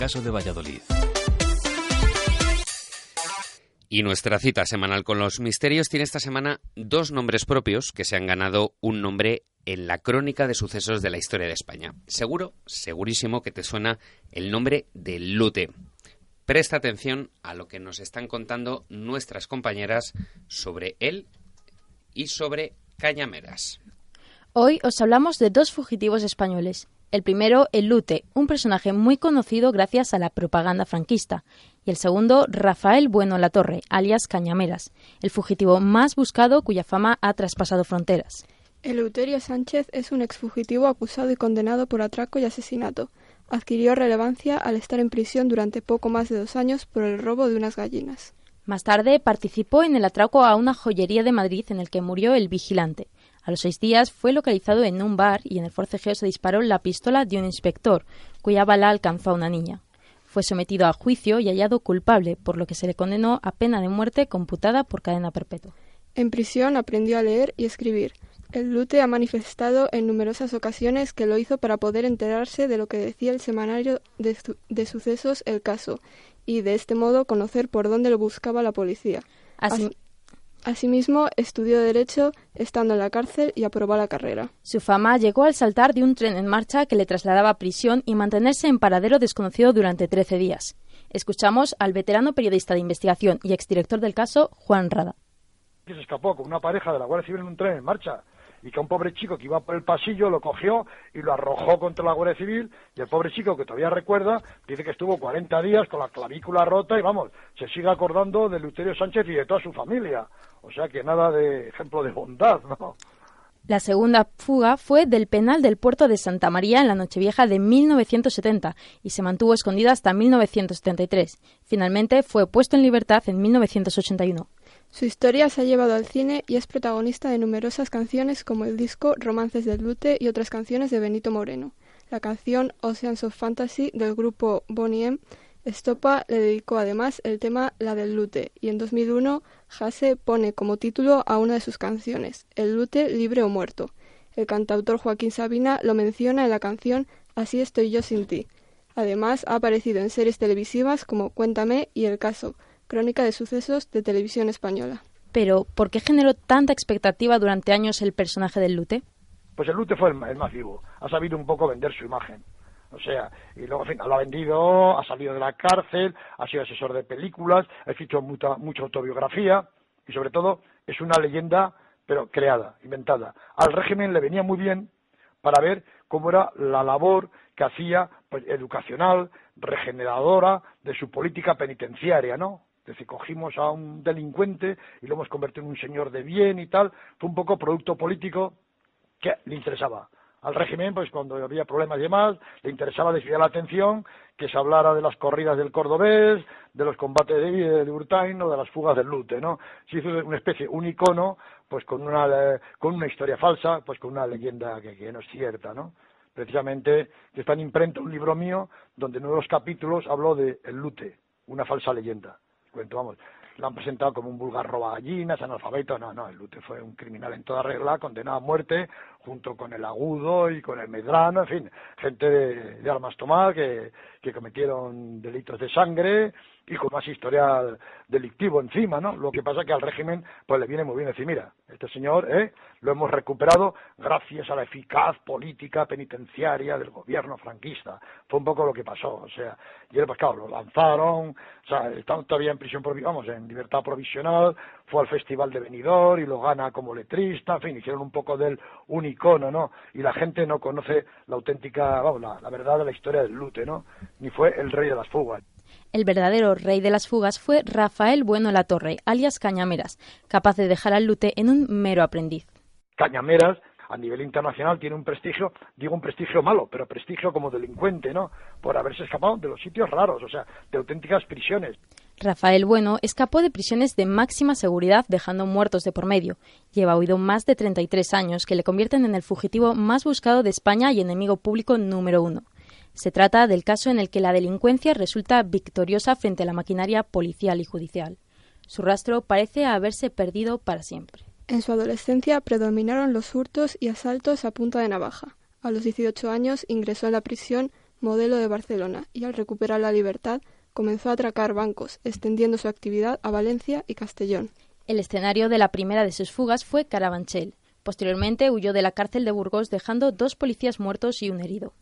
Caso de Valladolid. Y nuestra cita semanal con los misterios tiene esta semana dos nombres propios que se han ganado un nombre en la crónica de sucesos de la historia de España. Seguro, segurísimo que te suena el nombre de Lute. Presta atención a lo que nos están contando nuestras compañeras sobre él y sobre Cañameras. Hoy os hablamos de dos fugitivos españoles, el primero, el Lute, un personaje muy conocido gracias a la propaganda franquista. Y el segundo, Rafael Bueno Latorre, alias Cañameras, el fugitivo más buscado cuya fama ha traspasado fronteras. Eleuterio Sánchez es un exfugitivo acusado y condenado por atraco y asesinato. Adquirió relevancia al estar en prisión durante poco más de dos años por el robo de unas gallinas. Más tarde participó en el atraco a una joyería de Madrid en el que murió el vigilante. A los seis días fue localizado en un bar y en el forcejeo se disparó la pistola de un inspector, cuya bala alcanzó a una niña. Fue sometido a juicio y hallado culpable, por lo que se le condenó a pena de muerte computada por cadena perpetua. En prisión aprendió a leer y escribir. El Lute ha manifestado en numerosas ocasiones que lo hizo para poder enterarse de lo que decía el semanario de, de sucesos El Caso y de este modo conocer por dónde lo buscaba la policía. Así, Asimismo, estudió Derecho estando en la cárcel y aprobó la carrera. Su fama llegó al saltar de un tren en marcha que le trasladaba a prisión y mantenerse en paradero desconocido durante 13 días. Escuchamos al veterano periodista de investigación y exdirector del caso, Juan Rada. Que se escapó con una pareja de la Guardia Civil en un tren en marcha y que un pobre chico que iba por el pasillo lo cogió y lo arrojó contra la Guardia Civil y el pobre chico que todavía recuerda dice que estuvo 40 días con la clavícula rota y vamos, se sigue acordando de Luterio Sánchez y de toda su familia. O sea que nada de ejemplo de bondad, ¿no? La segunda fuga fue del penal del puerto de Santa María en la Nochevieja de 1970 y se mantuvo escondida hasta 1973. Finalmente fue puesto en libertad en 1981. Su historia se ha llevado al cine y es protagonista de numerosas canciones como el disco Romances del Lute y otras canciones de Benito Moreno. La canción Oceans of Fantasy del grupo Bonnie M. Estopa le dedicó además el tema La del Lute y en 2001 Jase pone como título a una de sus canciones, El Lute libre o muerto. El cantautor Joaquín Sabina lo menciona en la canción Así estoy yo sin ti. Además ha aparecido en series televisivas como Cuéntame y El caso, crónica de sucesos de televisión española. Pero, ¿por qué generó tanta expectativa durante años el personaje del Lute? Pues el Lute fue el, el más vivo. Ha sabido un poco vender su imagen. O sea, y luego, en fin, lo ha vendido, ha salido de la cárcel, ha sido asesor de películas, ha escrito mucha, mucha autobiografía y, sobre todo, es una leyenda, pero creada, inventada. Al régimen le venía muy bien para ver cómo era la labor que hacía pues, educacional, regeneradora de su política penitenciaria, ¿no? Es decir, cogimos a un delincuente y lo hemos convertido en un señor de bien y tal. Fue un poco producto político que le interesaba. Al régimen, pues cuando había problemas y demás, le interesaba desviar la atención, que se hablara de las corridas del cordobés, de los combates de, de Urtain o de las fugas del Lute, ¿no? Se hizo una especie, un icono, pues con una, con una historia falsa, pues con una leyenda que, que no es cierta, ¿no? Precisamente, que está en imprenta un libro mío, donde en uno de los capítulos hablo de El Lute, una falsa leyenda cuento, vamos, lo han presentado como un vulgar roba gallinas, analfabeto, no, no, el Lute fue un criminal en toda regla, condenado a muerte, junto con el Agudo y con el Medrano, en fin, gente de, de armas tomadas que, que cometieron delitos de sangre y con más historial delictivo encima, ¿no? Lo que pasa que al régimen pues le viene muy bien decir, mira, este señor, ¿eh? Lo hemos recuperado gracias a la eficaz política penitenciaria del gobierno franquista. Fue un poco lo que pasó, o sea, y él, pues claro, lo lanzaron, o sea, está todavía en prisión, vamos, en libertad provisional, fue al Festival de Benidorm y lo gana como letrista, en fin, hicieron un poco del un icono, ¿no? Y la gente no conoce la auténtica, vamos, la, la verdad de la historia del Lute, ¿no? Ni fue el rey de las fugas. El verdadero rey de las fugas fue Rafael Bueno Latorre, alias Cañameras, capaz de dejar al Lute en un mero aprendiz. Cañameras a nivel internacional tiene un prestigio, digo un prestigio malo, pero prestigio como delincuente, ¿no? Por haberse escapado de los sitios raros, o sea, de auténticas prisiones. Rafael Bueno escapó de prisiones de máxima seguridad dejando muertos de por medio. Lleva huido más de 33 años que le convierten en el fugitivo más buscado de España y enemigo público número uno. Se trata del caso en el que la delincuencia resulta victoriosa frente a la maquinaria policial y judicial. Su rastro parece haberse perdido para siempre. En su adolescencia predominaron los hurtos y asaltos a punta de navaja. A los 18 años ingresó en la prisión modelo de Barcelona y al recuperar la libertad comenzó a atracar bancos, extendiendo su actividad a Valencia y Castellón. El escenario de la primera de sus fugas fue Carabanchel. Posteriormente huyó de la cárcel de Burgos dejando dos policías muertos y un herido.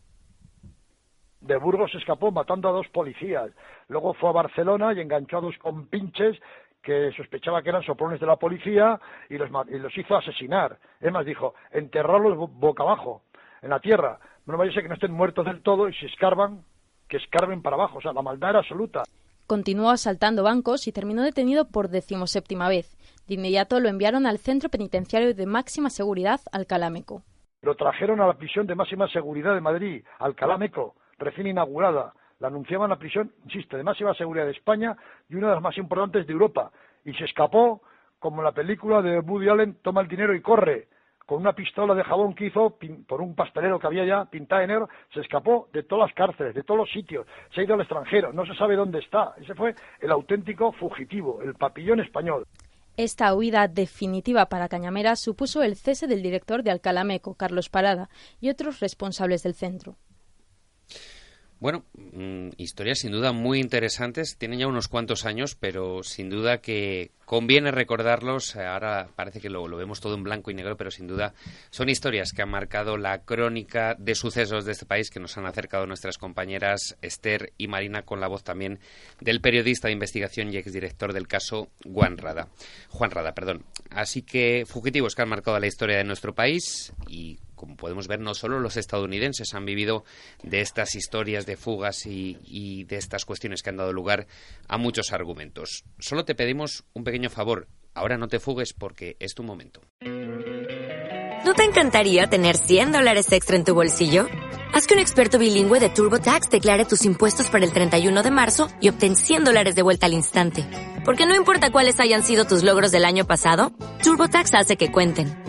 De Burgos escapó matando a dos policías. Luego fue a Barcelona y enganchó a dos compinches que sospechaba que eran soprones de la policía y los, y los hizo asesinar. Es más, dijo, enterrarlos boca abajo, en la tierra. No vaya a ser que no estén muertos del todo y si escarban, que escarben para abajo. O sea, la maldad era absoluta. Continuó asaltando bancos y terminó detenido por decimoséptima vez. De inmediato lo enviaron al centro penitenciario de máxima seguridad, Alcalameco. Lo trajeron a la prisión de máxima seguridad de Madrid, Alcalameco, recién inaugurada. La anunciaban la prisión, insisto, de máxima seguridad de España y una de las más importantes de Europa. Y se escapó, como en la película de Woody Allen, toma el dinero y corre con una pistola de jabón que hizo por un pastelero que había ya negro, se escapó de todas las cárceles, de todos los sitios, se ha ido al extranjero, no se sabe dónde está. Ese fue el auténtico fugitivo, el papillón español. Esta huida definitiva para Cañamera supuso el cese del director de Alcalameco, Carlos Parada, y otros responsables del centro. Bueno, mm, historias sin duda muy interesantes. Tienen ya unos cuantos años, pero sin duda que conviene recordarlos. Ahora parece que lo, vemos todo en blanco y negro, pero sin duda son historias que han marcado la crónica de sucesos de este país que nos han acercado nuestras compañeras Esther y Marina con la voz también del periodista de investigación y exdirector del caso Juan Rada. Juan Rada, perdón. Así que fugitivos que han marcado la historia de nuestro país y como podemos ver, no solo los estadounidenses han vivido de estas historias de fugas y, de estas cuestiones que han dado lugar a muchos argumentos. Solo te pedimos un pequeño favor. Ahora no te fugues porque es tu momento. ¿No te encantaría tener 100 dólares extra en tu bolsillo? Haz que un experto bilingüe de TurboTax declare tus impuestos para el 31 de marzo y obtén 100 dólares de vuelta al instante. Porque no importa cuáles hayan sido tus logros del año pasado, TurboTax hace que cuenten.